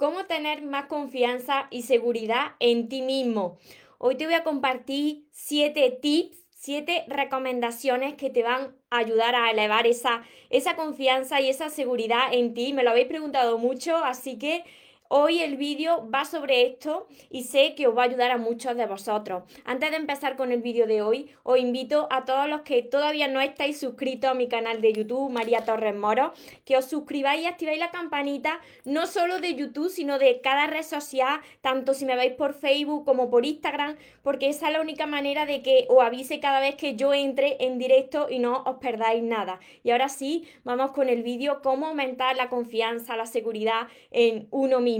cómo tener más confianza y seguridad en ti mismo. Hoy te voy a compartir siete tips, siete recomendaciones que te van a ayudar a elevar esa, esa confianza y esa seguridad en ti. Me lo habéis preguntado mucho, así que Hoy el vídeo va sobre esto y sé que os va a ayudar a muchos de vosotros. Antes de empezar con el vídeo de hoy, os invito a todos los que todavía no estáis suscritos a mi canal de YouTube, María Torres Moro, que os suscribáis y activáis la campanita, no solo de YouTube, sino de cada red social, tanto si me veis por Facebook como por Instagram, porque esa es la única manera de que os avise cada vez que yo entre en directo y no os perdáis nada. Y ahora sí, vamos con el vídeo, cómo aumentar la confianza, la seguridad en uno mismo.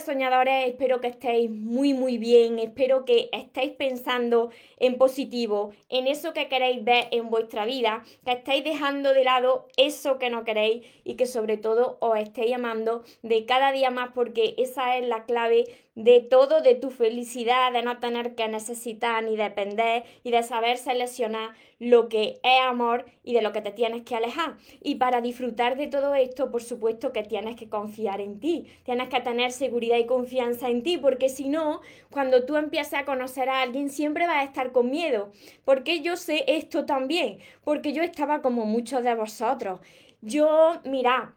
Soñadores, espero que estéis muy muy bien, espero que estéis pensando en positivo, en eso que queréis ver en vuestra vida, que estéis dejando de lado eso que no queréis y que sobre todo os estéis amando de cada día más porque esa es la clave de todo, de tu felicidad, de no tener que necesitar ni depender y de saber seleccionar lo que es amor y de lo que te tienes que alejar. Y para disfrutar de todo esto, por supuesto que tienes que confiar en ti, tienes que tener seguridad y confianza en ti, porque si no, cuando tú empieces a conocer a alguien, siempre vas a estar con miedo. Porque yo sé esto también, porque yo estaba como muchos de vosotros. Yo, mira,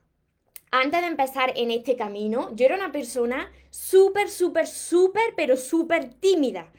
antes de empezar en este camino, yo era una persona súper, súper, súper, pero súper tímida.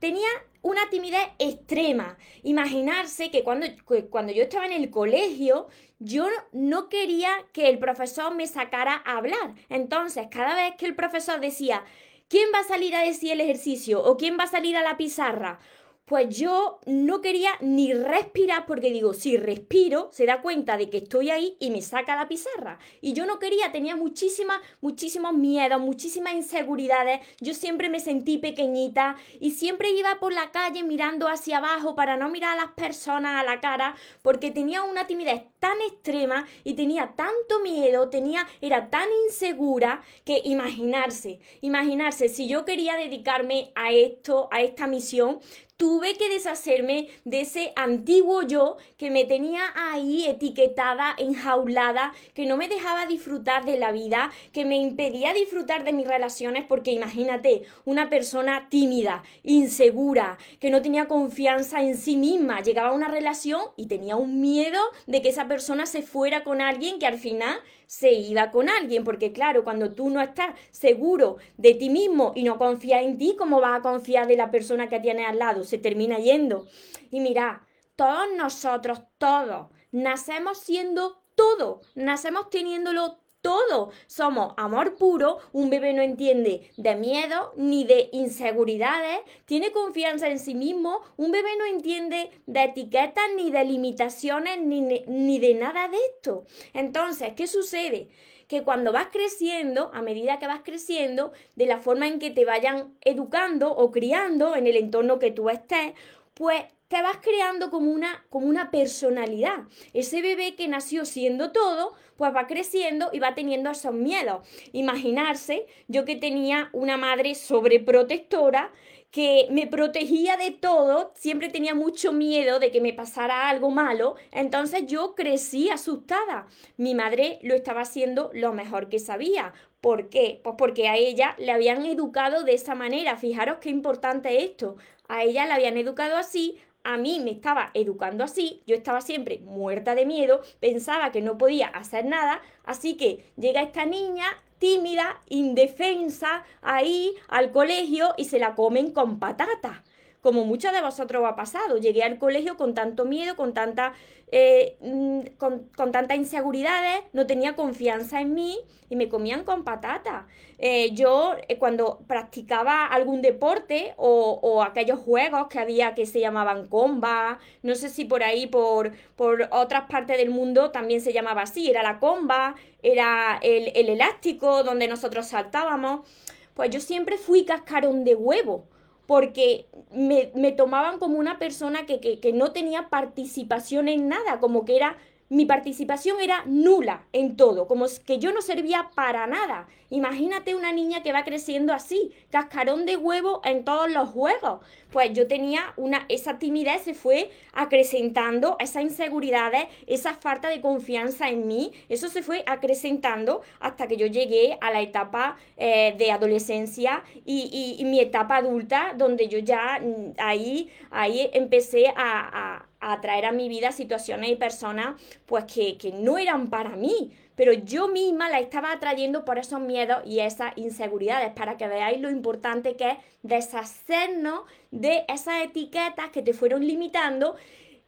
Tenía una timidez extrema. Imaginarse que cuando, cuando yo estaba en el colegio, yo no quería que el profesor me sacara a hablar. Entonces, cada vez que el profesor decía, ¿quién va a salir a decir el ejercicio? ¿O quién va a salir a la pizarra? Pues yo no quería ni respirar porque digo, si respiro, se da cuenta de que estoy ahí y me saca la pizarra. Y yo no quería, tenía muchísimas, muchísimos miedos, muchísimas inseguridades. Yo siempre me sentí pequeñita y siempre iba por la calle mirando hacia abajo para no mirar a las personas a la cara porque tenía una timidez tan extrema y tenía tanto miedo, tenía, era tan insegura que imaginarse, imaginarse, si yo quería dedicarme a esto, a esta misión, tuve que deshacerme de ese antiguo yo que me tenía ahí etiquetada, enjaulada, que no me dejaba disfrutar de la vida, que me impedía disfrutar de mis relaciones, porque imagínate, una persona tímida, insegura, que no tenía confianza en sí misma, llegaba a una relación y tenía un miedo de que esa persona se fuera con alguien que al final se iba con alguien, porque claro, cuando tú no estás seguro de ti mismo y no confías en ti, ¿cómo vas a confiar de la persona que tienes al lado? Se termina yendo. Y mira, todos nosotros, todos, nacemos siendo todo, nacemos teniéndolo todo. Somos amor puro, un bebé no entiende de miedo ni de inseguridades, tiene confianza en sí mismo, un bebé no entiende de etiquetas ni de limitaciones ni, ni de nada de esto. Entonces, ¿qué sucede? que cuando vas creciendo, a medida que vas creciendo, de la forma en que te vayan educando o criando en el entorno que tú estés, pues te vas creando como una, como una personalidad. Ese bebé que nació siendo todo, pues va creciendo y va teniendo esos miedos. Imaginarse, yo que tenía una madre sobreprotectora, que me protegía de todo, siempre tenía mucho miedo de que me pasara algo malo, entonces yo crecí asustada. Mi madre lo estaba haciendo lo mejor que sabía. ¿Por qué? Pues porque a ella le habían educado de esa manera. Fijaros qué importante esto. A ella la habían educado así, a mí me estaba educando así, yo estaba siempre muerta de miedo, pensaba que no podía hacer nada, así que llega esta niña tímida, indefensa, ahí al colegio y se la comen con patata como muchos de vosotros ha pasado. Llegué al colegio con tanto miedo, con tanta, eh, mm, con, tantas inseguridades, no tenía confianza en mí y me comían con patata. Eh, yo eh, cuando practicaba algún deporte o, o, aquellos juegos que había que se llamaban comba, no sé si por ahí, por, por otras partes del mundo también se llamaba así, era la comba, era el, el elástico donde nosotros saltábamos Pues yo siempre fui cascarón de huevo porque me, tomaban como una persona que, que, no tenía participación en nada, como que era mi participación era nula en todo, como que yo no servía para nada. Imagínate una niña que va creciendo así, cascarón de huevo en todos los juegos. Pues yo tenía una, esa timidez se fue acrecentando, esas inseguridades, esa falta de confianza en mí, eso se fue acrecentando hasta que yo llegué a la etapa eh, de adolescencia y, mi etapa adulta, donde yo ya mm, ahí, ahí empecé a a traer a mi vida situaciones y personas pues que, que no eran para mí, pero yo misma la estaba atrayendo por esos miedos y esas inseguridades, para que veáis lo importante que es deshacernos de esas etiquetas que te fueron limitando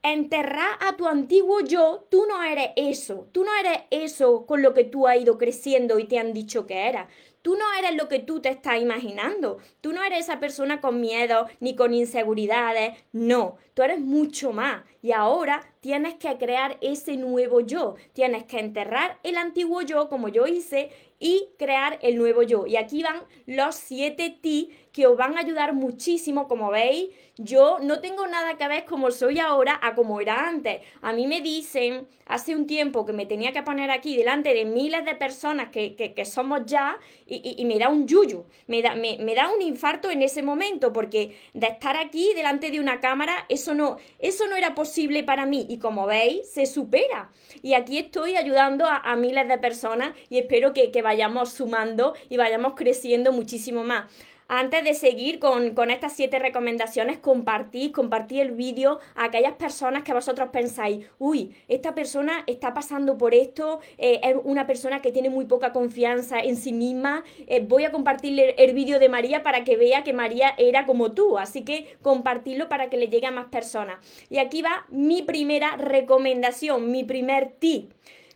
enterrar a tu antiguo yo, tú no eres eso, tú no eres eso con lo que tú has ido creciendo y te han dicho que eras. Tú no eres lo que tú te estás imaginando. Tú no eres esa persona con miedo ni con inseguridades. No, tú eres mucho más. Y ahora tienes que crear ese nuevo yo. Tienes que enterrar el antiguo yo como yo hice y crear el nuevo yo. Y aquí van los siete ti que os van a ayudar muchísimo, como veis. Yo no tengo nada que ver como soy ahora a como era antes. A mí me dicen hace un tiempo que me tenía que poner aquí delante de miles de personas que, que, somos ya y, y, me da un yuyu, me da, me, me da un infarto en ese momento porque de estar aquí delante de una cámara, eso no, eso no era posible para mí y como veis, se supera. Y aquí estoy ayudando a, miles de personas y espero que, que vayamos sumando y vayamos creciendo muchísimo más. Antes de seguir con, estas siete recomendaciones, compartid, compartid el vídeo a aquellas personas que vosotros pensáis, uy, esta persona está pasando por esto, eh, es una persona que tiene muy poca confianza en sí misma. Eh, voy a compartirle el vídeo de María para que vea que María era como tú, así que compartirlo para que le llegue a más personas. Y aquí va mi primera recomendación, mi primer tip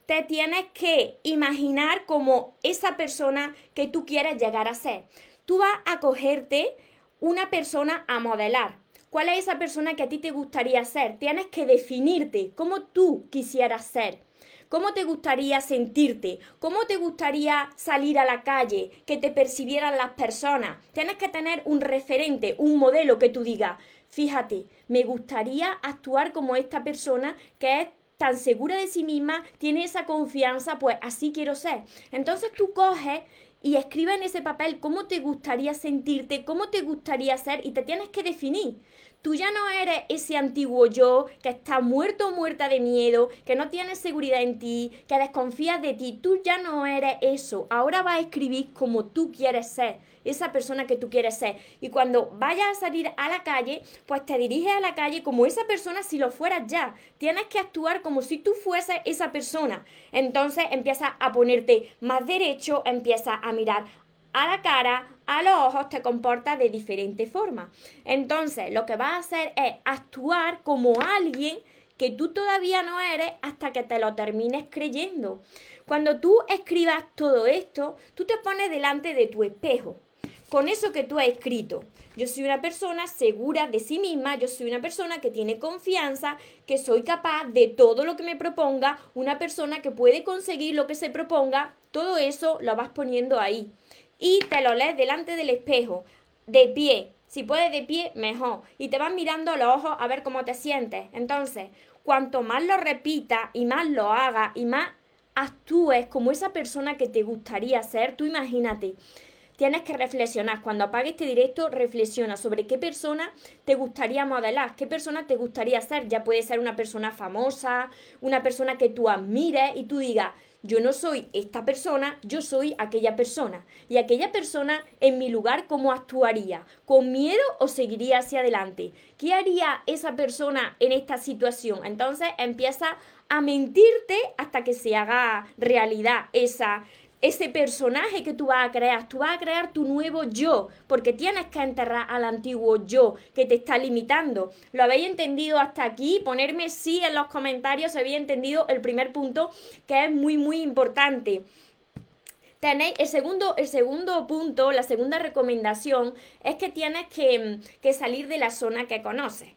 te tienes que imaginar como esa persona que tú quieres llegar a ser tú vas a cogerte una persona a modelar. ¿Cuál es esa persona que a ti te gustaría ser? Tienes que definirte cómo tú quisieras ser. ¿Cómo te gustaría sentirte? ¿Cómo te gustaría salir a la calle? Que te percibieran las personas. Tienes que tener un referente, un modelo que tú digas, fíjate, me gustaría actuar como esta persona que es tan segura de sí misma, tiene esa confianza, pues así quiero ser. Entonces tú coges y escribe en ese papel cómo te gustaría sentirte, cómo te gustaría ser y te tienes que definir. Tú ya no eres ese antiguo yo que está muerto o muerta de miedo, que no tienes seguridad en ti, que desconfías de ti. Tú ya no eres eso. Ahora vas a escribir como tú quieres ser esa persona que tú quieres ser. Y cuando vayas a salir a la calle, pues te diriges a la calle como esa persona si lo fueras ya. Tienes que actuar como si tú fueses esa persona. Entonces empiezas a ponerte más derecho, empiezas a mirar a la cara, a los ojos, te comportas de diferente forma. Entonces, lo que vas a hacer es actuar como alguien que tú todavía no eres hasta que te lo termines creyendo. Cuando tú escribas todo esto, tú te pones delante de tu espejo con eso que tú has escrito. Yo soy una persona segura de sí misma, yo soy una persona que tiene confianza, que soy capaz de todo lo que me proponga, una persona que puede conseguir lo que se proponga, todo eso lo vas poniendo ahí. Y te lo lees delante del espejo, de pie. Si puedes de pie, mejor. Y te vas mirando los ojos a ver cómo te sientes. Entonces, cuanto más lo repitas y más lo hagas y más actúes como esa persona que te gustaría ser, tú imagínate tienes que reflexionar. Cuando apagues este directo, reflexiona sobre qué persona te gustaría modelar, qué persona te gustaría ser. Ya puede ser una persona famosa, una persona que tú admires y tú digas, yo no soy esta persona, yo soy aquella persona. Y aquella persona en mi lugar, ¿cómo actuaría? ¿Con miedo o seguiría hacia adelante? ¿Qué haría esa persona en esta situación? Entonces empieza a mentirte hasta que se haga realidad esa, ese personaje que tú vas a crear. Tú vas a crear tu nuevo yo, porque tienes que enterrar al antiguo yo que te está limitando. ¿Lo habéis entendido hasta aquí? Ponerme sí en los comentarios si habéis entendido el primer punto, que es muy, muy importante. Tenéis el segundo, el segundo punto, la segunda recomendación es que tienes que, que salir de la zona que conoces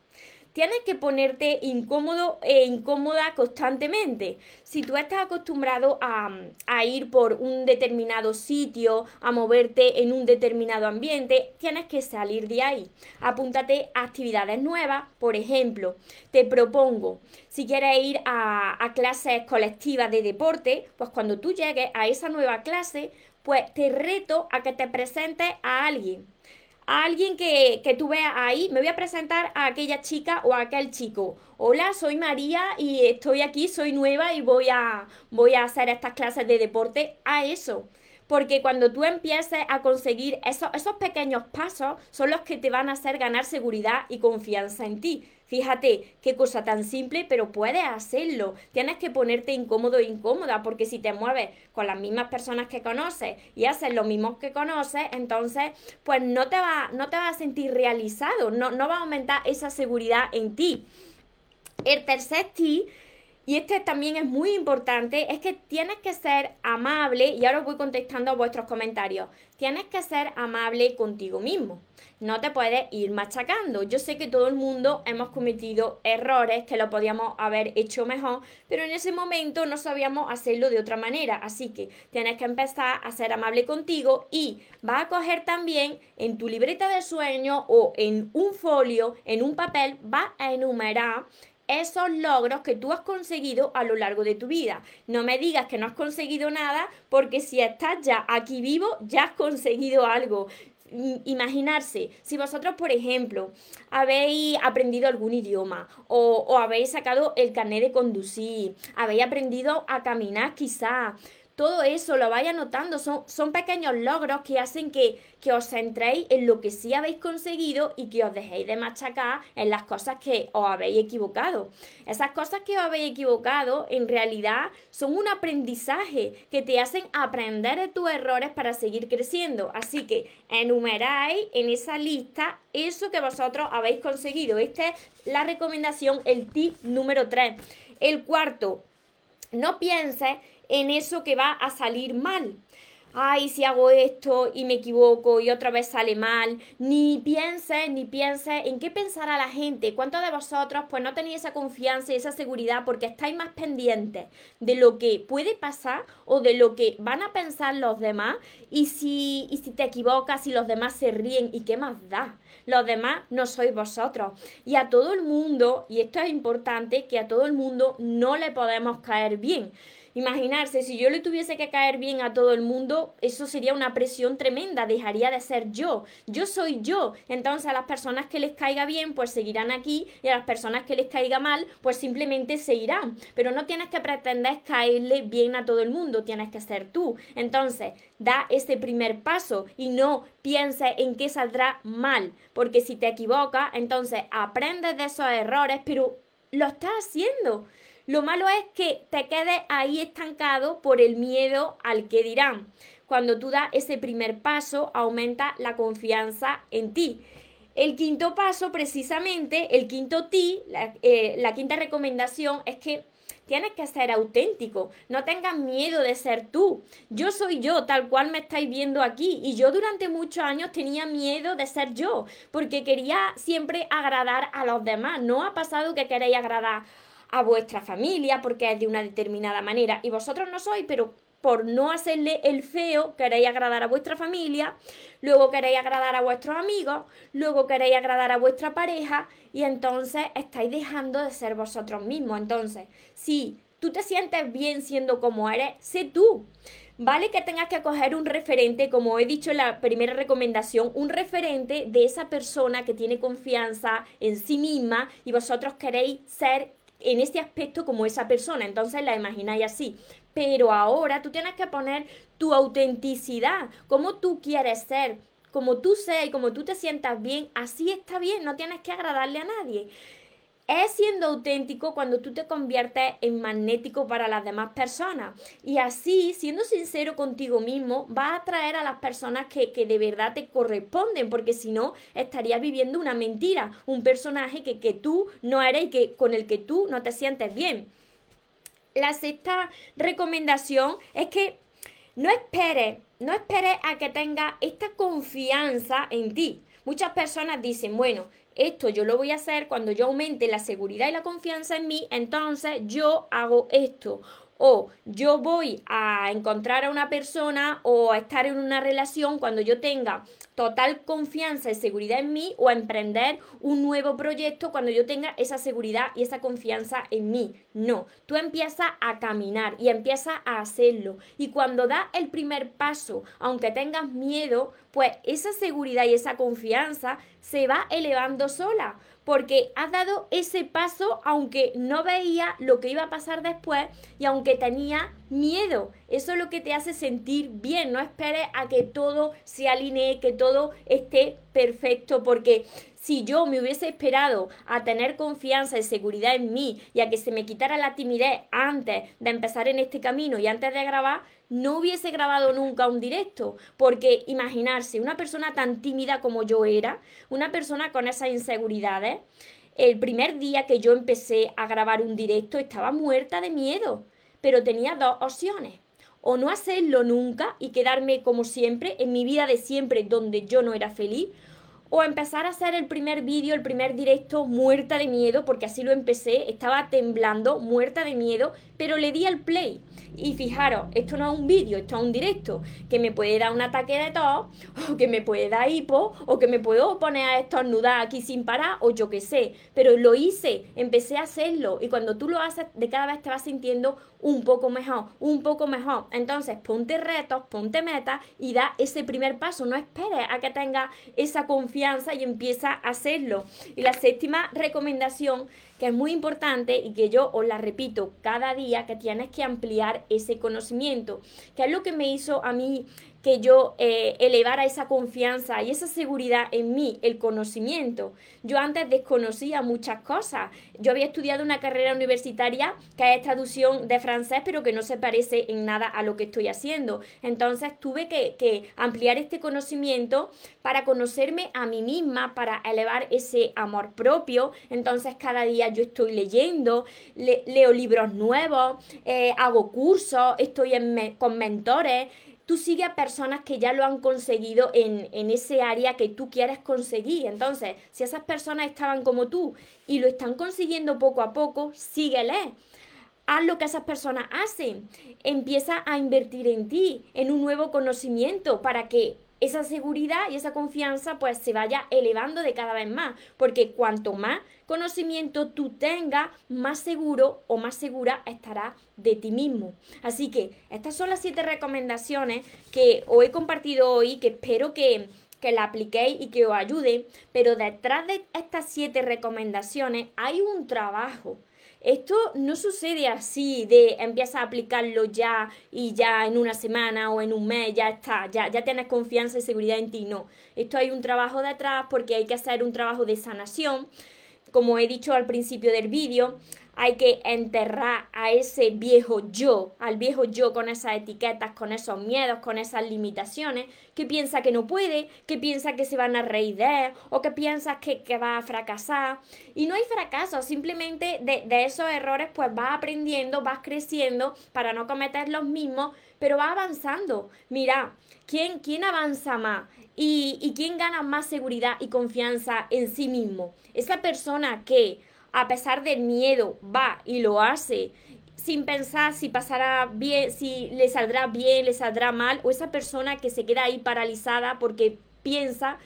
tienes que ponerte incómodo e incómoda constantemente. Si tú estás acostumbrado a, a, ir por un determinado sitio, a moverte en un determinado ambiente, tienes que salir de ahí. Apúntate a actividades nuevas. Por ejemplo, te propongo, si quieres ir a, a clases colectivas de deporte, pues cuando tú llegues a esa nueva clase, pues te reto a que te presentes a alguien a alguien que, que tú veas ahí, me voy a presentar a aquella chica o a aquel chico. Hola, soy María y estoy aquí, soy nueva y voy a, voy a hacer estas clases de deporte a eso. Porque cuando tú empieces a conseguir esos, esos pequeños pasos son los que te van a hacer ganar seguridad y confianza en ti. Fíjate qué cosa tan simple, pero puedes hacerlo. Tienes que ponerte incómodo e incómoda, porque si te mueves con las mismas personas que conoces y haces lo mismo que conoces, entonces pues no te va, no te vas a sentir realizado, no, no va a aumentar esa seguridad en ti. El tercer tip y este también es muy importante, es que tienes que ser amable, y ahora voy contestando a vuestros comentarios, tienes que ser amable contigo mismo. No te puedes ir machacando. Yo sé que todo el mundo hemos cometido errores que lo podíamos haber hecho mejor, pero en ese momento no sabíamos hacerlo de otra manera. Así que tienes que empezar a ser amable contigo y vas a coger también en tu libreta de sueño o en un folio, en un papel, vas a enumerar esos logros que tú has conseguido a lo largo de tu vida. No me digas que no has conseguido nada porque si estás ya aquí vivo, ya has conseguido algo. Imaginarse, si vosotros, por ejemplo, habéis aprendido algún idioma o, o habéis sacado el carnet de conducir, habéis aprendido a caminar quizá, todo eso lo vaya notando, son, son pequeños logros que hacen que, que os centréis en lo que sí habéis conseguido y que os dejéis de machacar en las cosas que os habéis equivocado. Esas cosas que os habéis equivocado en realidad son un aprendizaje que te hacen aprender de tus errores para seguir creciendo. Así que enumeráis en esa lista eso que vosotros habéis conseguido. Esta es la recomendación, el tip número 3. El cuarto, no pienses en eso que va a salir mal. Ay, si hago esto y me equivoco y otra vez sale mal, ni piense, ni piense en qué pensará la gente. ¿Cuántos de vosotros pues no tenéis esa confianza y esa seguridad porque estáis más pendientes de lo que puede pasar o de lo que van a pensar los demás? Y si, y si te equivocas y los demás se ríen, ¿y qué más da? Los demás no sois vosotros. Y a todo el mundo, y esto es importante, que a todo el mundo no le podemos caer bien. Imaginarse, si yo le tuviese que caer bien a todo el mundo, eso sería una presión tremenda, dejaría de ser yo. Yo soy yo. Entonces a las personas que les caiga bien, pues seguirán aquí y a las personas que les caiga mal, pues simplemente se irán. Pero no tienes que pretender caerle bien a todo el mundo, tienes que ser tú. Entonces, da ese primer paso y no pienses en qué saldrá mal, porque si te equivocas, entonces aprendes de esos errores, pero lo estás haciendo. Lo malo es que te quedes ahí estancado por el miedo al que dirán. Cuando tú das ese primer paso, aumenta la confianza en ti. El quinto paso, precisamente, el quinto ti, la, eh, la quinta recomendación es que tienes que ser auténtico, no tengas miedo de ser tú. Yo soy yo, tal cual me estáis viendo aquí, y yo durante muchos años tenía miedo de ser yo, porque quería siempre agradar a los demás. No ha pasado que queréis agradar a vuestra familia porque es de una determinada manera y vosotros no sois, pero por no hacerle el feo queréis agradar a vuestra familia, luego queréis agradar a vuestros amigos, luego queréis agradar a vuestra pareja y entonces estáis dejando de ser vosotros mismos. Entonces, si tú te sientes bien siendo como eres, sé tú. Vale que tengas que coger un referente, como he dicho en la primera recomendación, un referente de esa persona que tiene confianza en sí misma y vosotros queréis ser en este aspecto como esa persona. Entonces la imagináis así. Pero ahora tú tienes que poner tu autenticidad, cómo tú quieres ser, como tú seas y como tú te sientas bien, así está bien, no tienes que agradarle a nadie es siendo auténtico cuando tú te conviertes en magnético para las demás personas. Y así, siendo sincero contigo mismo, vas a atraer a las personas que, de verdad te corresponden, porque si no, estarías viviendo una mentira, un personaje que, que tú no eres y que, con el que tú no te sientes bien. La sexta recomendación es que no esperes, no esperes a que tengas esta confianza en ti. Muchas personas dicen, bueno, esto yo lo voy a hacer cuando yo aumente la seguridad y la confianza en mí, entonces yo hago esto o yo voy a encontrar a una persona o a estar en una relación cuando yo tenga total confianza y seguridad en mí o a emprender un nuevo proyecto cuando yo tenga esa seguridad y esa confianza en mí. No, tú empiezas a caminar y empiezas a hacerlo. Y cuando das el primer paso, aunque tengas miedo, pues esa seguridad y esa confianza se va elevando sola porque has dado ese paso aunque no veía lo que iba a pasar después y aunque tenía miedo. Eso es lo que te hace sentir bien. No esperes a que todo se alinee, que todo esté perfecto, porque si yo me hubiese esperado a tener confianza y seguridad en mí y a que se me quitara la timidez antes de empezar en este camino y antes de grabar, no hubiese grabado nunca un directo, porque imaginarse una persona tan tímida como yo era, una persona con esas inseguridades, el primer día que yo empecé a grabar un directo estaba muerta de miedo, pero tenía dos opciones. O no hacerlo nunca y quedarme como siempre en mi vida de siempre donde yo no era feliz, o empezar a hacer el primer vídeo, el primer directo muerta de miedo, porque así lo empecé, estaba temblando, muerta de miedo, pero le di al play. Y fijaros, esto no es un vídeo, esto es un directo, que me puede dar un ataque de tos, o que me puede dar hipo, o que me puedo poner a estornudar aquí sin parar, o yo qué sé. Pero lo hice, empecé a hacerlo, y cuando tú lo haces, de cada vez te vas sintiendo un poco mejor, un poco mejor. Entonces, ponte retos, ponte metas y da ese primer paso. No esperes a que tengas esa confianza y empieza a hacerlo. Y la séptima recomendación que es muy importante y que yo os la repito cada día, que tienes que ampliar ese conocimiento, que es lo que me hizo a mí que yo eh, elevara esa confianza y esa seguridad en mí, el conocimiento. Yo antes desconocía muchas cosas. Yo había estudiado una carrera universitaria que es traducción de francés, pero que no se parece en nada a lo que estoy haciendo. Entonces tuve que, ampliar este conocimiento para conocerme a mí misma, para elevar ese amor propio. Entonces cada día yo estoy leyendo, leo libros nuevos, eh, hago cursos, estoy con mentores tú sigues a personas que ya lo han conseguido en, en, ese área que tú quieres conseguir. Entonces, si esas personas estaban como tú y lo están consiguiendo poco a poco, síguele. Haz lo que esas personas hacen. Empieza a invertir en ti, en un nuevo conocimiento para que esa seguridad y esa confianza pues se vaya elevando de cada vez más, porque cuanto más conocimiento tú tengas, más seguro o más segura estarás de ti mismo. Así que estas son las siete recomendaciones que os he compartido hoy, que espero que, que la apliquéis y que os ayude, pero detrás de estas siete recomendaciones hay un trabajo esto no sucede así de empieza a aplicarlo ya y ya en una semana o en un mes ya está, ya, ya tienes confianza y seguridad en ti. No, esto hay un trabajo detrás porque hay que hacer un trabajo de sanación. Como he dicho al principio del vídeo, hay que enterrar a ese viejo yo, al viejo yo con esas etiquetas, con esos miedos, con esas limitaciones, que piensa que no puede, que piensa que se van a reír de él, o que piensa que, va a fracasar. Y no hay fracaso, simplemente de, esos errores pues vas aprendiendo, vas creciendo para no cometer los mismos, pero va avanzando. Mira, ¿quién, quién avanza más? ¿Y, ¿Y quién gana más seguridad y confianza en sí mismo? Esa persona que a pesar del miedo, va y lo hace sin pensar si pasará bien, si le saldrá bien, le saldrá mal, o esa persona que se queda ahí paralizada porque piensa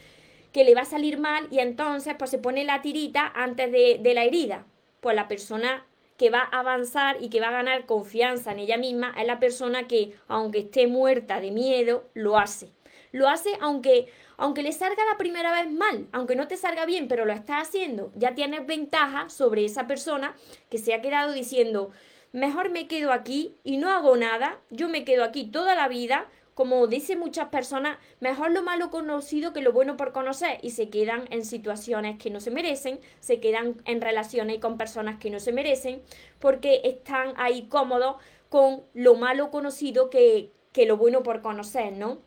que le va a salir mal y entonces pues se pone la tirita antes de, de la herida. Pues la persona que va a avanzar y que va a ganar confianza en ella misma es la persona que, aunque esté muerta de miedo, lo hace. Lo hace aunque, aunque le salga la primera vez mal, aunque no te salga bien, pero lo estás haciendo, ya tienes ventaja sobre esa persona que se ha quedado diciendo, mejor me quedo aquí y no hago nada, yo me quedo aquí toda la vida, como dicen muchas personas, mejor lo malo conocido que lo bueno por conocer y se quedan en situaciones que no se merecen, se quedan en relaciones con personas que no se merecen porque están ahí cómodos con lo malo conocido que, que lo bueno por conocer, ¿no?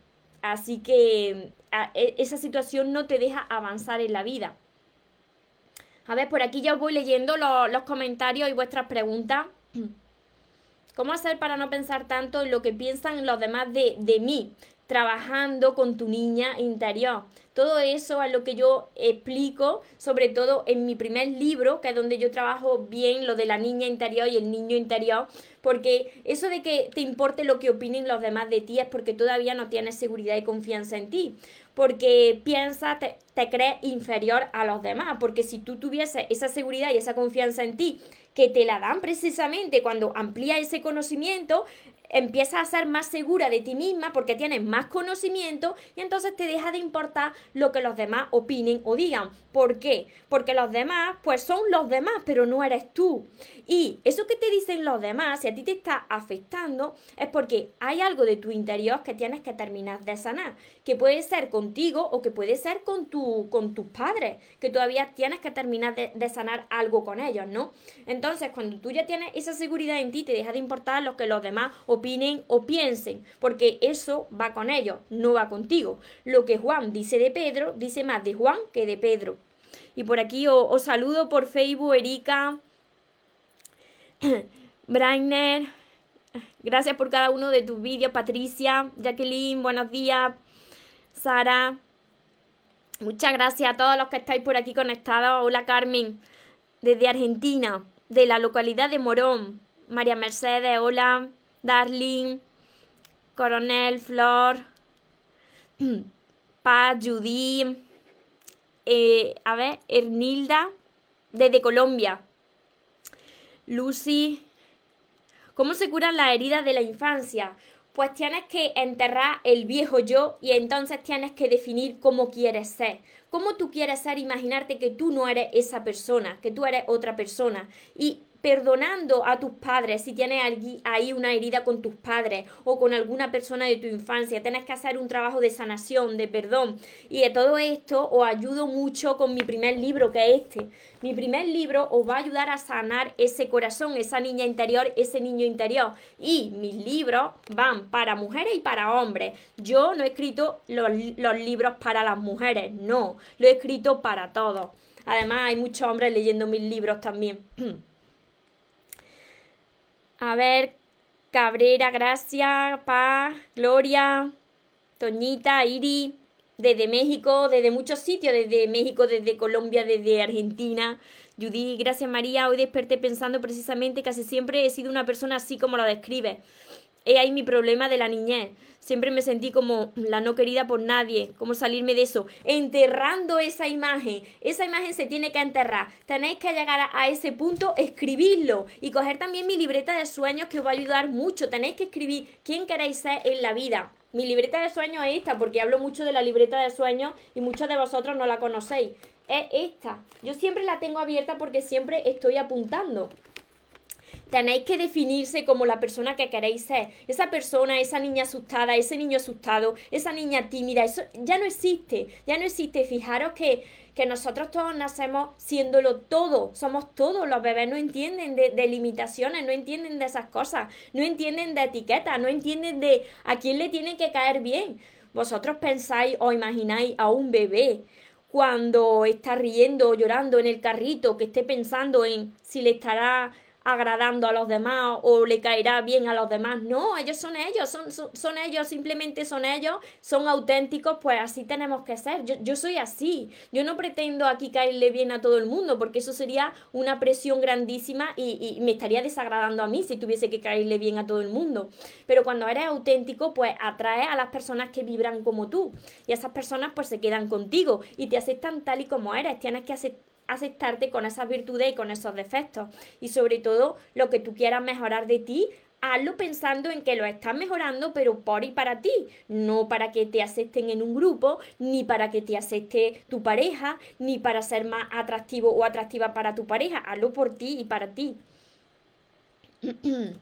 Así que e, esa situación no te deja avanzar en la vida. A ver, por aquí ya os voy leyendo los, comentarios y vuestras preguntas. ¿Cómo hacer para no pensar tanto en lo que piensan los demás de, de mí? trabajando con tu niña interior. Todo eso es lo que yo explico, sobre todo en mi primer libro, que es donde yo trabajo bien lo de la niña interior y el niño interior, porque eso de que te importe lo que opinen los demás de ti es porque todavía no tienes seguridad y confianza en ti porque piensas, te, te, crees inferior a los demás, porque si tú tuvieses esa seguridad y esa confianza en ti, que te la dan precisamente cuando amplía ese conocimiento, empiezas a ser más segura de ti misma porque tienes más conocimiento y entonces te deja de importar lo que los demás opinen o digan. ¿Por qué? Porque los demás, pues son los demás, pero no eres tú. Y eso que te dicen los demás, si a ti te está afectando, es porque hay algo de tu interior que tienes que terminar de sanar, que puede ser contigo o que puede ser con, tu, con tus padres, que todavía tienes que terminar de, de sanar algo con ellos, ¿no? Entonces, cuando tú ya tienes esa seguridad en ti, te deja de importar lo que los demás opinen o piensen, porque eso va con ellos, no va contigo. Lo que Juan dice de Pedro, dice más de Juan que de Pedro. Y por aquí os, saludo por Facebook, Erika, Brainer. Gracias por cada uno de tus vídeos, Patricia, Jacqueline, buenos días, Sara. Muchas gracias a todos los que estáis por aquí conectados. Hola Carmen, desde Argentina, de la localidad de Morón. María Mercedes, hola. Darling, Coronel, Flor, Paz, Judy, eh, a ver, Ernilda, desde Colombia. Lucy, ¿cómo se curan las heridas de la infancia? Pues tienes que enterrar el viejo yo y entonces tienes que definir cómo quieres ser. Cómo tú quieres ser, imaginarte que tú no eres esa persona, que tú eres otra persona. Y perdonando a tus padres, si tienes ahí una herida con tus padres o con alguna persona de tu infancia, tienes que hacer un trabajo de sanación, de perdón. Y de todo esto os ayudo mucho con mi primer libro, que es este. Mi primer libro os va a ayudar a sanar ese corazón, esa niña interior, ese niño interior. Y mis libros van para mujeres y para hombres. Yo no he escrito los, los libros para las mujeres, no, lo he escrito para todos. Además, hay muchos hombres leyendo mis libros también. A ver, Cabrera, Gracia, Paz, Gloria, Toñita, Iri, desde México, desde muchos sitios, desde México, desde Colombia, desde Argentina. Judy, gracias María, hoy desperté pensando precisamente que casi siempre he sido una persona así como lo describe. He ahí mi problema de la niñez. Siempre me sentí como la no querida por nadie. ¿Cómo salirme de eso? Enterrando esa imagen. Esa imagen se tiene que enterrar. Tenéis que llegar a, ese punto, escribirlo y coger también mi libreta de sueños que os va a ayudar mucho. Tenéis que escribir quién queréis ser en la vida. Mi libreta de sueños es esta, porque hablo mucho de la libreta de sueños y muchos de vosotros no la conocéis. Es esta. Yo siempre la tengo abierta porque siempre estoy apuntando tenéis que definirse como la persona que queréis ser. Esa persona, esa niña asustada, ese niño asustado, esa niña tímida, eso ya no existe, ya no existe. Fijaros que, que nosotros todos nacemos siéndolo todo, somos todos, los bebés no entienden de, de, limitaciones, no entienden de esas cosas, no entienden de etiquetas, no entienden de a quién le tiene que caer bien. Vosotros pensáis o imagináis a un bebé cuando está riendo o llorando en el carrito, que esté pensando en si le estará agradando a los demás o le caerá bien a los demás. No, ellos son ellos, son, son, ellos, simplemente son ellos, son auténticos, pues así tenemos que ser. Yo, yo soy así, yo no pretendo aquí caerle bien a todo el mundo porque eso sería una presión grandísima y, y me estaría desagradando a mí si tuviese que caerle bien a todo el mundo. Pero cuando eres auténtico, pues atrae a las personas que vibran como tú y esas personas pues se quedan contigo y te aceptan tal y como eres. Tienes que aceptar aceptarte con esas virtudes y con esos defectos. Y sobre todo, lo que tú quieras mejorar de ti, hazlo pensando en que lo estás mejorando, pero por y para ti, no para que te acepten en un grupo, ni para que te acepte tu pareja, ni para ser más atractivo o atractiva para tu pareja, hazlo por ti y para ti.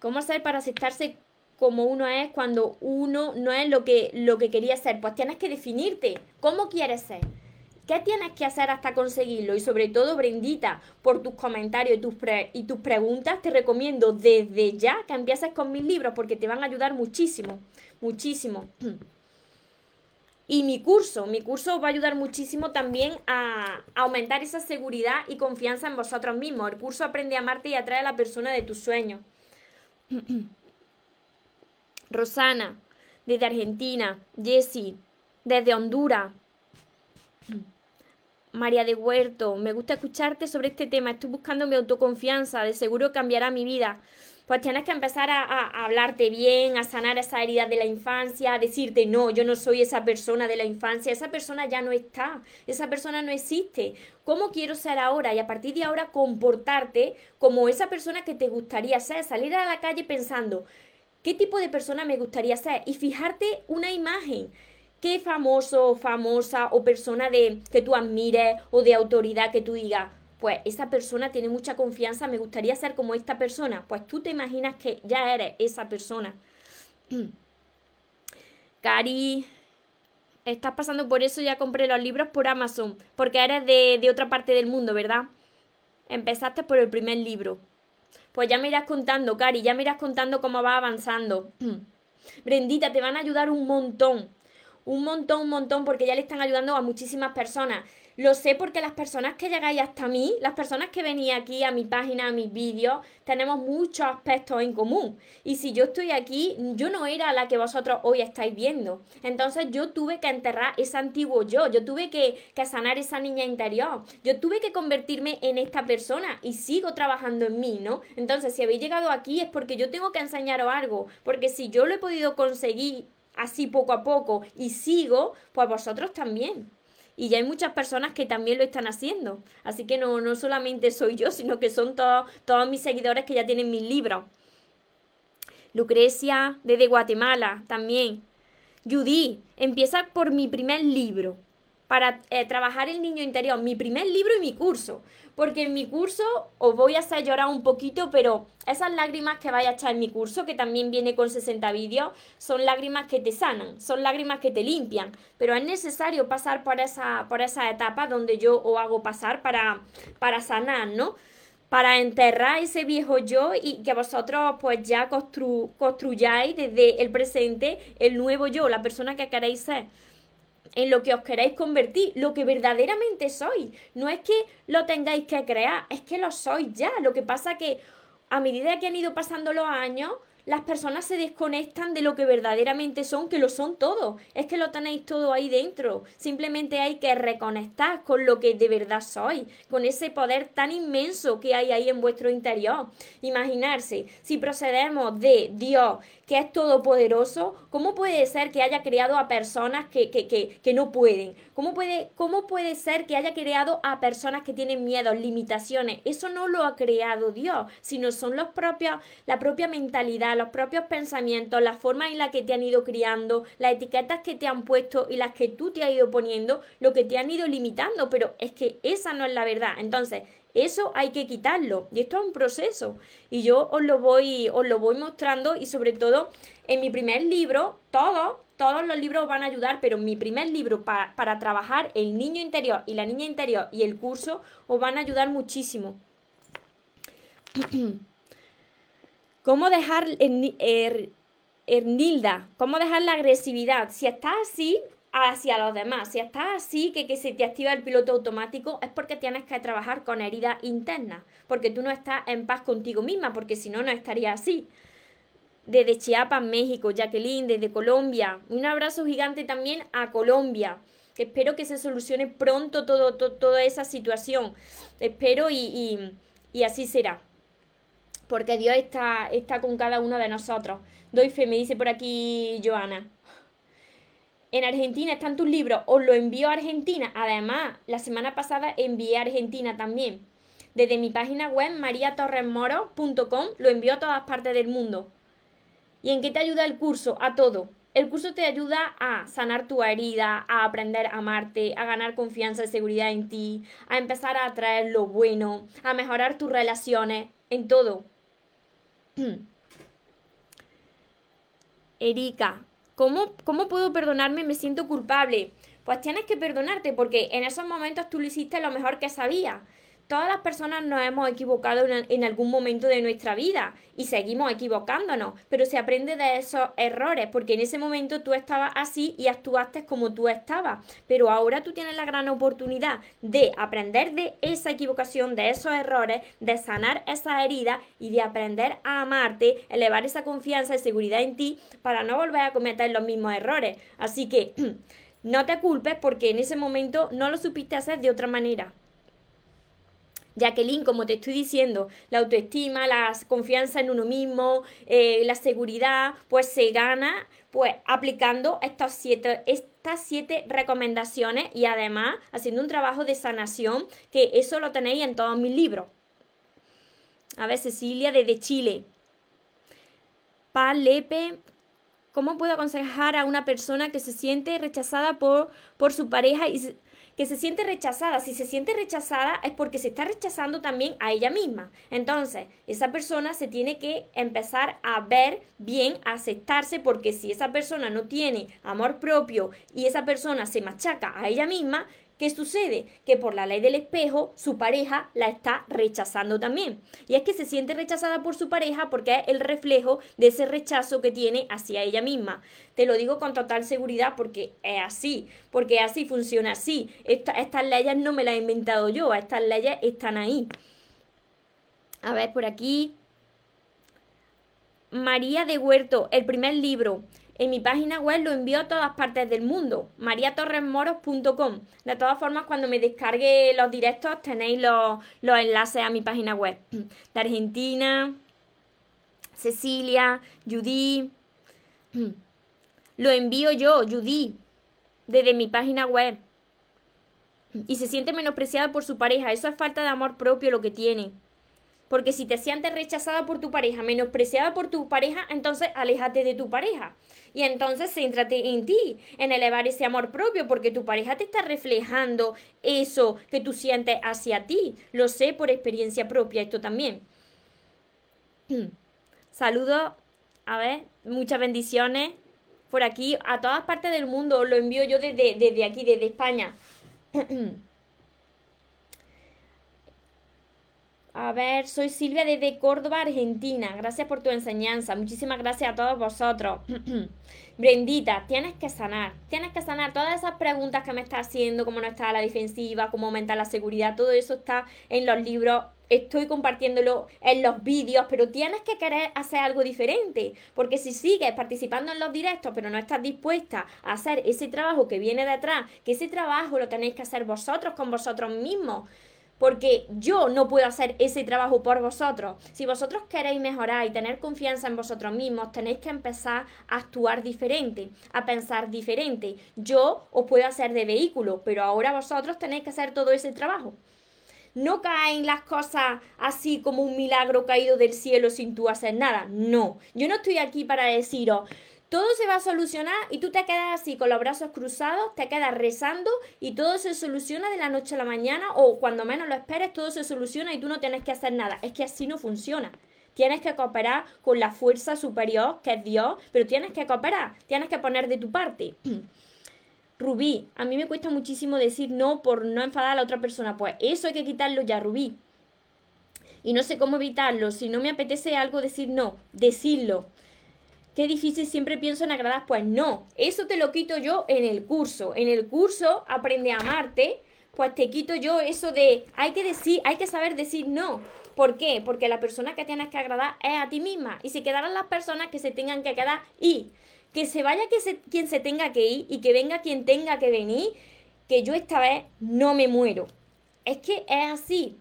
¿Cómo hacer para aceptarse como uno es cuando uno no es lo que, lo que quería ser? Pues tienes que definirte cómo quieres ser. ¿Qué tienes que hacer hasta conseguirlo? Y sobre todo, Brendita, por tus comentarios y tus, y tus preguntas, te recomiendo desde ya que empieces con mis libros porque te van a ayudar muchísimo, muchísimo. Y mi curso, mi curso va a ayudar muchísimo también a, aumentar esa seguridad y confianza en vosotros mismos. El curso Aprende a amarte y atrae a la persona de tus sueños. Rosana, desde Argentina. Jessie, desde Honduras. María de Huerto, me gusta escucharte sobre este tema. Estoy buscando mi autoconfianza. De seguro cambiará mi vida pues tienes que empezar a, hablarte bien, a sanar esa herida de la infancia, a decirte, no, yo no soy esa persona de la infancia, esa persona ya no está, esa persona no existe. ¿Cómo quiero ser ahora? Y a partir de ahora comportarte como esa persona que te gustaría ser, salir a la calle pensando, ¿qué tipo de persona me gustaría ser? Y fijarte una imagen. ¿Qué famoso, famosa o persona de que tú admires o de autoridad que tú digas, pues esa persona tiene mucha confianza, me gustaría ser como esta persona, pues tú te imaginas que ya eres esa persona. Cari, estás pasando por eso, ya compré los libros por Amazon, porque eres de, de otra parte del mundo, ¿verdad? Empezaste por el primer libro. Pues ya me irás contando, Cari, ya me irás contando cómo va avanzando. Brendita, te van a ayudar un montón. Un montón, un montón, porque ya le están ayudando a muchísimas personas. Lo sé porque las personas que llegáis hasta mí, las personas que venís aquí a mi página, a mis vídeos, tenemos muchos aspectos en común. Y si yo estoy aquí, yo no era la que vosotros hoy estáis viendo. Entonces yo tuve que enterrar ese antiguo yo, yo tuve que, que sanar esa niña interior, yo tuve que convertirme en esta persona y sigo trabajando en mí, ¿no? Entonces si habéis llegado aquí es porque yo tengo que enseñaros algo, porque si yo lo he podido conseguir así poco a poco y sigo, pues vosotros también. Y ya hay muchas personas que también lo están haciendo. Así que no, no solamente soy yo, sino que son todos, todos mis seguidores que ya tienen mis libros. Lucrecia, desde Guatemala, también. Judy, empieza por mi primer libro para eh, trabajar el niño interior, mi primer libro y mi curso. Porque en mi curso os voy a hacer llorar un poquito, pero esas lágrimas que vaya a echar en mi curso, que también viene con 60 vídeos, son lágrimas que te sanan, son lágrimas que te limpian. Pero es necesario pasar por esa, por esa etapa donde yo os hago pasar para, para sanar, ¿no? para enterrar ese viejo yo y que vosotros pues ya construyáis desde el presente el nuevo yo, la persona que queréis ser en lo que os queréis convertir, lo que verdaderamente sois. No es que lo tengáis que crear, es que lo sois ya. Lo que pasa que a medida que han ido pasando los años, las personas se desconectan de lo que verdaderamente son, que lo son todo. Es que lo tenéis todo ahí dentro. Simplemente hay que reconectar con lo que de verdad sois, con ese poder tan inmenso que hay ahí en vuestro interior. Imaginarse, si procedemos de Dios, que es todopoderoso, ¿cómo puede ser que haya creado a personas que, que, que, que no pueden? ¿Cómo puede, ¿Cómo puede ser que haya creado a personas que tienen miedos, limitaciones? Eso no lo ha creado Dios, sino son los propios, la propia mentalidad, los propios pensamientos, la forma en la que te han ido criando, las etiquetas que te han puesto y las que tú te has ido poniendo, lo que te han ido limitando, pero es que esa no es la verdad. Entonces, eso hay que quitarlo y esto es un proceso y yo os lo voy os lo voy mostrando y sobre todo en mi primer libro todos todos los libros van a ayudar, pero mi primer libro para, trabajar el niño interior y la niña interior y el curso os van a ayudar muchísimo. ¿Cómo dejar er, Ernilda? ¿Cómo dejar la agresividad? Si estás así, hacia los demás. Si estás así, que, que se te activa el piloto automático, es porque tienes que trabajar con heridas internas, porque tú no estás en paz contigo misma, porque si no, no estaría así. Desde Chiapas, México, Jacqueline, desde Colombia. Un abrazo gigante también a Colombia. Espero que se solucione pronto todo, toda esa situación. Espero y, y, así será. Porque Dios está, está con cada uno de nosotros. Doy fe, me dice por aquí Joana en Argentina están tus libros, os lo envío a Argentina. Además, la semana pasada envié a Argentina también. Desde mi página web mariatorresmoro.com lo envío a todas partes del mundo. ¿Y en qué te ayuda el curso? A todo. El curso te ayuda a sanar tu herida, a aprender a amarte, a ganar confianza y seguridad en ti, a empezar a atraer lo bueno, a mejorar tus relaciones, en todo. Erika, ¿Cómo, ¿Cómo puedo perdonarme? Me siento culpable. Pues tienes que perdonarte porque en esos momentos tú lo hiciste lo mejor que sabías. Todas las personas nos hemos equivocado en, algún momento de nuestra vida y seguimos equivocándonos, pero se aprende de esos errores, porque en ese momento tú estabas así y actuaste como tú estabas, pero ahora tú tienes la gran oportunidad de aprender de esa equivocación, de esos errores, de sanar esa herida y de aprender a amarte, elevar esa confianza y seguridad en ti para no volver a cometer los mismos errores. Así que no te culpes porque en ese momento no lo supiste hacer de otra manera. Jacqueline, como te estoy diciendo, la autoestima, la confianza en uno mismo, eh, la seguridad, pues se gana pues aplicando estas siete, estas siete recomendaciones y además haciendo un trabajo de sanación, que eso lo tenéis en todos mis libros. A ver, Cecilia desde Chile. Palepe, ¿cómo puedo aconsejar a una persona que se siente rechazada por, por su pareja y que se siente rechazada. Si se siente rechazada es porque se está rechazando también a ella misma. Entonces, esa persona se tiene que empezar a ver bien, a aceptarse, porque si esa persona no tiene amor propio y esa persona se machaca a ella misma, ¿Qué sucede? Que por la ley del espejo su pareja la está rechazando también. Y es que se siente rechazada por su pareja porque es el reflejo de ese rechazo que tiene hacia ella misma. Te lo digo con total seguridad porque es así, porque así funciona así. estas leyes no me las he inventado yo, estas leyes están ahí. A ver, por aquí. María de Huerto, el primer libro. En mi página web lo envío a todas partes del mundo, mariatorresmoros.com. De todas formas, cuando me descargue los directos tenéis los, enlaces a mi página web. De Argentina, Cecilia, Judy. Lo envío yo, Judy, desde mi página web. Y se siente menospreciada por su pareja. Eso es falta de amor propio lo que tiene. Porque si te sientes rechazada por tu pareja, menospreciada por tu pareja, entonces aléjate de tu pareja. Y entonces céntrate en ti, en elevar ese amor propio, porque tu pareja te está reflejando eso que tú sientes hacia ti. Lo sé por experiencia propia, esto también. Saludos, a ver, muchas bendiciones por aquí, a todas partes del mundo. Lo envío yo desde, desde aquí, desde España. A ver, soy Silvia desde Córdoba, Argentina. Gracias por tu enseñanza. Muchísimas gracias a todos vosotros. Brendita, tienes que sanar. Tienes que sanar todas esas preguntas que me estás haciendo, cómo no está la defensiva, cómo aumenta la seguridad. Todo eso está en los libros. Estoy compartiéndolo en los vídeos, pero tienes que querer hacer algo diferente. Porque si sigues participando en los directos, pero no estás dispuesta a hacer ese trabajo que viene detrás, que ese trabajo lo tenéis que hacer vosotros con vosotros mismos porque yo no puedo hacer ese trabajo por vosotros. Si vosotros queréis mejorar y tener confianza en vosotros mismos, tenéis que empezar a actuar diferente, a pensar diferente. Yo os puedo hacer de vehículo, pero ahora vosotros tenéis que hacer todo ese trabajo. No caen las cosas así como un milagro caído del cielo sin tú hacer nada. No, yo no estoy aquí para deciros, todo se va a solucionar y tú te quedas así con los brazos cruzados, te quedas rezando y todo se soluciona de la noche a la mañana o cuando menos lo esperes, todo se soluciona y tú no tienes que hacer nada. Es que así no funciona. Tienes que cooperar con la fuerza superior, que es Dios, pero tienes que cooperar, tienes que poner de tu parte. Rubí, a mí me cuesta muchísimo decir no por no enfadar a la otra persona. Pues eso hay que quitarlo ya, Rubí. Y no sé cómo evitarlo. Si no me apetece algo decir no, decirlo qué difícil siempre pienso en agradar. Pues no, eso te lo quito yo en el curso. En el curso Aprende a amarte, pues te quito yo eso de hay que decir, hay que saber decir no. ¿Por qué? Porque la persona que tienes que agradar es a ti misma y se quedarán las personas que se tengan que quedar y que se vaya que quien se tenga que ir y que venga quien tenga que venir, que yo esta vez no me muero. Es que es así.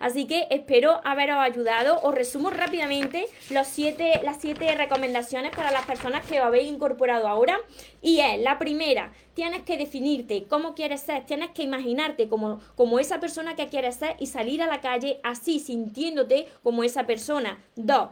Así que espero haberos ayudado. Os resumo rápidamente siete, las siete recomendaciones para las personas que os habéis incorporado ahora. Y es la primera, tienes que definirte cómo quieres ser, tienes que imaginarte como, como esa persona que quieres ser y salir a la calle así, sintiéndote como esa persona. Dos,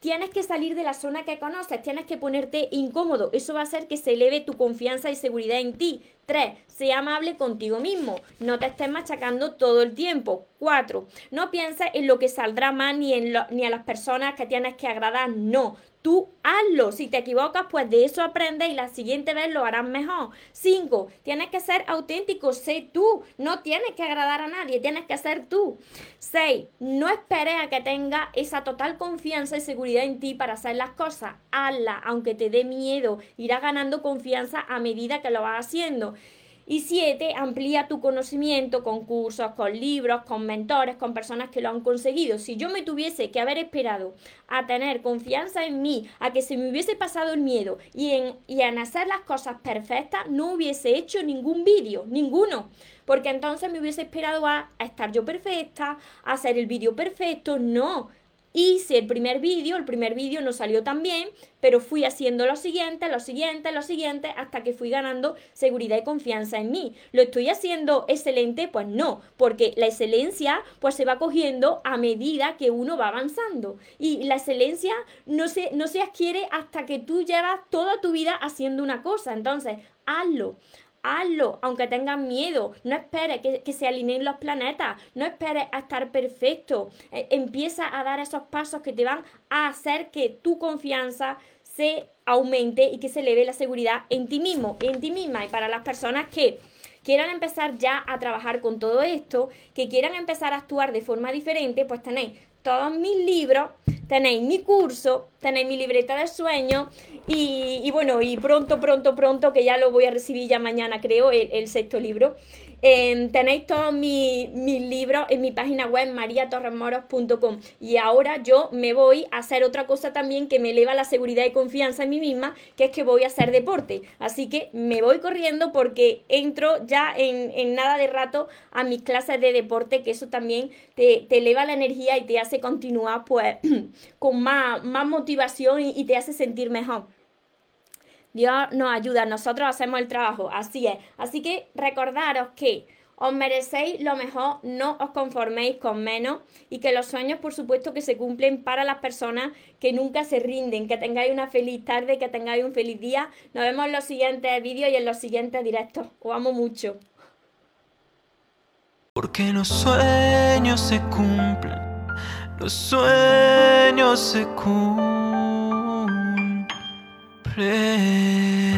tienes que salir de la zona que conoces, tienes que ponerte incómodo. Eso va a hacer que se eleve tu confianza y seguridad en ti. 3. Sea amable contigo mismo. No te estés machacando todo el tiempo. 4. No pienses en lo que saldrá mal ni, en ni a las personas que tienes que agradar. No. Tú hazlo. Si te equivocas, pues de eso aprendes y la siguiente vez lo harás mejor. Cinco, tienes que ser auténtico, sé tú. No tienes que agradar a nadie, tienes que ser tú. Seis, no esperes a que tengas esa total confianza y seguridad en ti para hacer las cosas. Hazla, aunque te dé miedo. Irás ganando confianza a medida que lo vas haciendo. Y siete, amplía tu conocimiento con cursos, con libros, con mentores, con personas que lo han conseguido. Si yo me tuviese que haber esperado a tener confianza en mí, a que se me hubiese pasado el miedo y en, y hacer las cosas perfectas, no hubiese hecho ningún vídeo, ninguno. Porque entonces me hubiese esperado a, a estar yo perfecta, a hacer el vídeo perfecto. No, Hice el primer vídeo, el primer vídeo no salió tan bien, pero fui haciendo lo siguiente, lo siguiente, lo siguiente, hasta que fui ganando seguridad y confianza en mí. ¿Lo estoy haciendo excelente? Pues no, porque la excelencia pues se va cogiendo a medida que uno va avanzando. Y la excelencia no se, no se adquiere hasta que tú llevas toda tu vida haciendo una cosa. Entonces, hazlo hazlo, aunque tengas miedo. No esperes que, se alineen los planetas. No esperes a estar perfecto. E, empieza a dar esos pasos que te van a hacer que tu confianza se aumente y que se eleve la seguridad en ti mismo, en ti misma. Y para las personas que quieran empezar ya a trabajar con todo esto, que quieran empezar a actuar de forma diferente, pues tenéis todos mis libros, tenéis mi curso, tenéis mi libreta de sueños y, bueno, y pronto, pronto, pronto, que ya lo voy a recibir ya mañana, creo, el, sexto libro. Tenéis todos mis, libros en mi página web mariatorremoros.com y ahora yo me voy a hacer otra cosa también que me eleva la seguridad y confianza en mí misma, que es que voy a hacer deporte. Así que me voy corriendo porque entro ya en, nada de rato a mis clases de deporte, que eso también te, eleva la energía y te hace continuar pues con más motivación y te hace sentir mejor. Dios nos ayuda, nosotros hacemos el trabajo, así es. Así que recordaros que os merecéis lo mejor, no os conforméis con menos y que los sueños, por supuesto, que se cumplen para las personas que nunca se rinden. Que tengáis una feliz tarde, que tengáis un feliz día. Nos vemos en los siguientes vídeos y en los siguientes directos. Os amo mucho. Porque los sueños se cumplen, los sueños se cumplen. Yeah.